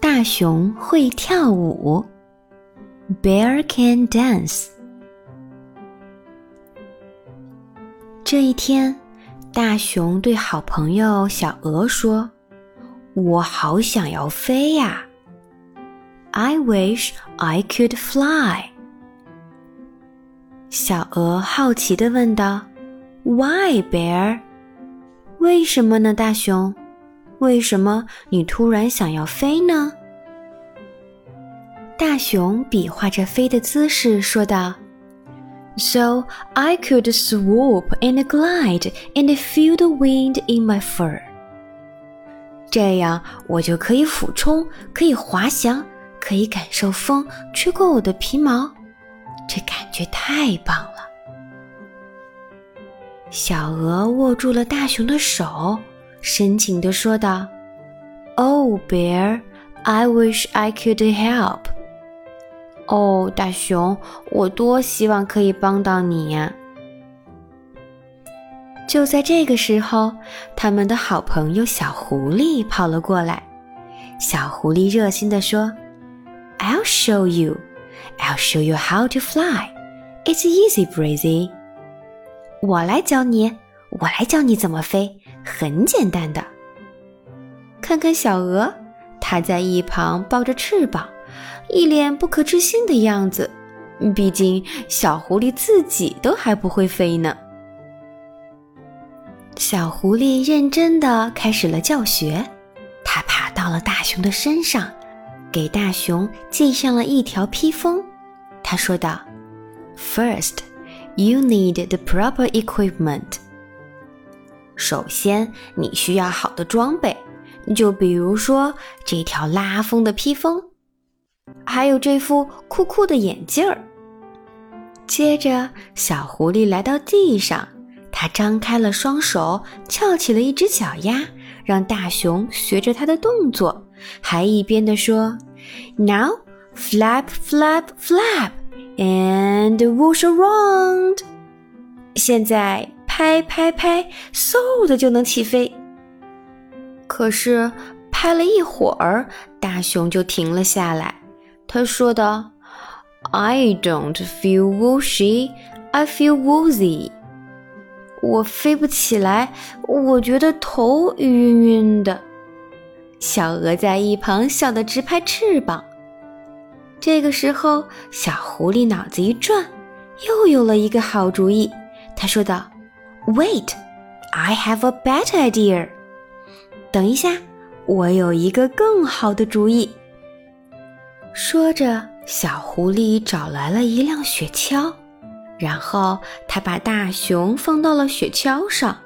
大熊会跳舞，Bear can dance。这一天，大熊对好朋友小鹅说：“我好想要飞呀！I wish I could fly。”小鹅好奇的问道：“Why, bear？” 为什么呢，大熊？为什么你突然想要飞呢？大熊比划着飞的姿势说道。so I could swoop and glide and feel the wind in my fur。这样我就可以俯冲，可以滑翔，可以感受风吹过我的皮毛，这感觉太棒了。小鹅握住了大熊的手，深情地说道：“Oh, bear, I wish I could help。”哦，大熊，我多希望可以帮到你呀！就在这个时候，他们的好朋友小狐狸跑了过来。小狐狸热心地说：“I'll show you, I'll show you how to fly. It's easy breezy。”我来教你，我来教你怎么飞，很简单的。看看小鹅，它在一旁抱着翅膀。一脸不可置信的样子，毕竟小狐狸自己都还不会飞呢。小狐狸认真的开始了教学，它爬到了大熊的身上，给大熊系上了一条披风。他说道：“First, you need the proper equipment。首先，你需要好的装备，就比如说这条拉风的披风。”还有这副酷酷的眼镜儿。接着，小狐狸来到地上，它张开了双手，翘起了一只脚丫，让大熊学着它的动作，还一边的说：“Now flap, flap, flap, and wush around。”现在拍拍拍，嗖的就能起飞。可是拍了一会儿，大熊就停了下来。他说的：“I don't feel wooshy，i feel woozy。”我飞不起来，我觉得头晕晕的。小鹅在一旁笑得直拍翅膀。这个时候，小狐狸脑子一转，又有了一个好主意。他说道：“Wait, I have a better idea。”等一下，我有一个更好的主意。说着，小狐狸找来了一辆雪橇，然后他把大熊放到了雪橇上，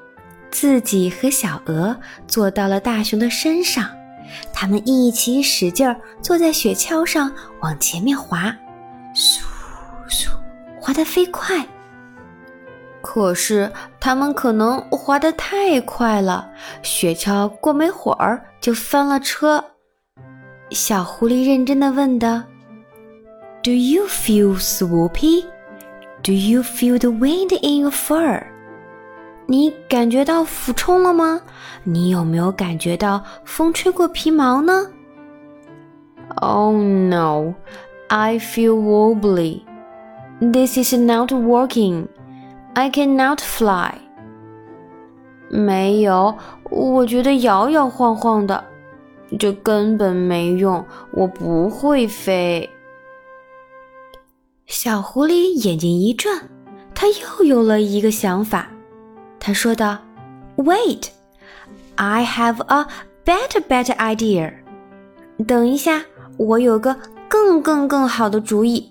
自己和小鹅坐到了大熊的身上，他们一起使劲儿坐在雪橇上往前面滑，嗖嗖，滑得飞快。可是他们可能滑得太快了，雪橇过没会儿就翻了车。小狐狸认真的问道：“Do you feel swoopy? Do you feel the wind in your fur？” 你感觉到俯冲了吗？你有没有感觉到风吹过皮毛呢？Oh no, I feel wobbly. This is not working. I cannot fly. 没有，我觉得摇摇晃晃的。这根本没用，我不会飞。小狐狸眼睛一转，他又有了一个想法。他说道：“Wait, I have a better, better idea。等一下，我有个更更更好的主意。”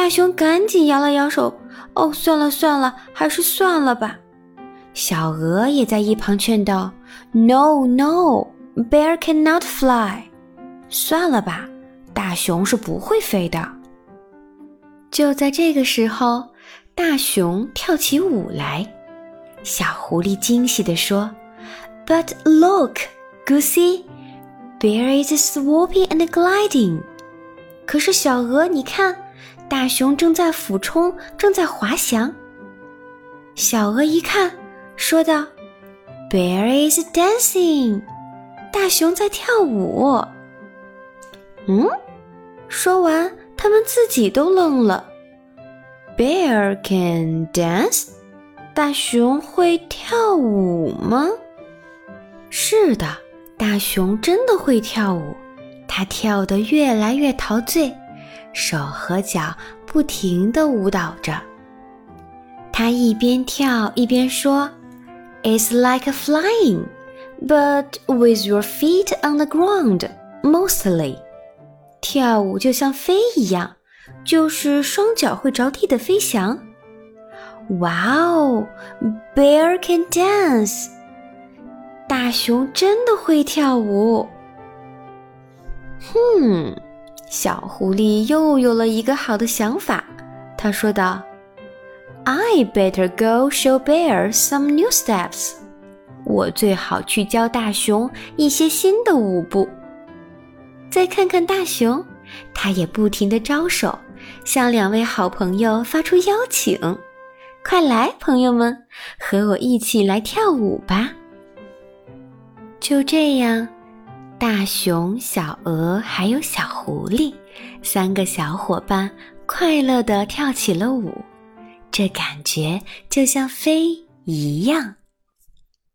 大熊赶紧摇了摇手：“哦，算了算了，还是算了吧。”小鹅也在一旁劝道：“No, no。” Bear cannot fly，算了吧，大熊是不会飞的。就在这个时候，大熊跳起舞来。小狐狸惊喜地说：“But look, Goosey, Bear is swooping and gliding。”可是小鹅，你看，大熊正在俯冲，正在滑翔。小鹅一看，说道：“Bear is dancing。”大熊在跳舞。嗯，说完，他们自己都愣了。Bear can dance？大熊会跳舞吗？是的，大熊真的会跳舞。它跳得越来越陶醉，手和脚不停地舞蹈着。它一边跳一边说：“It's like flying, but with your feet on the ground, mostly.” 跳舞就像飞一样，就是双脚会着地的飞翔。哇哦，Bear can dance！大熊真的会跳舞。哼，小狐狸又有了一个好的想法。他说道：“I better go show Bear some new steps。我最好去教大熊一些新的舞步。”再看看大熊，他也不停地招手，向两位好朋友发出邀请：“快来，朋友们，和我一起来跳舞吧！”就这样，大熊、小鹅还有小狐狸三个小伙伴快乐地跳起了舞，这感觉就像飞一样。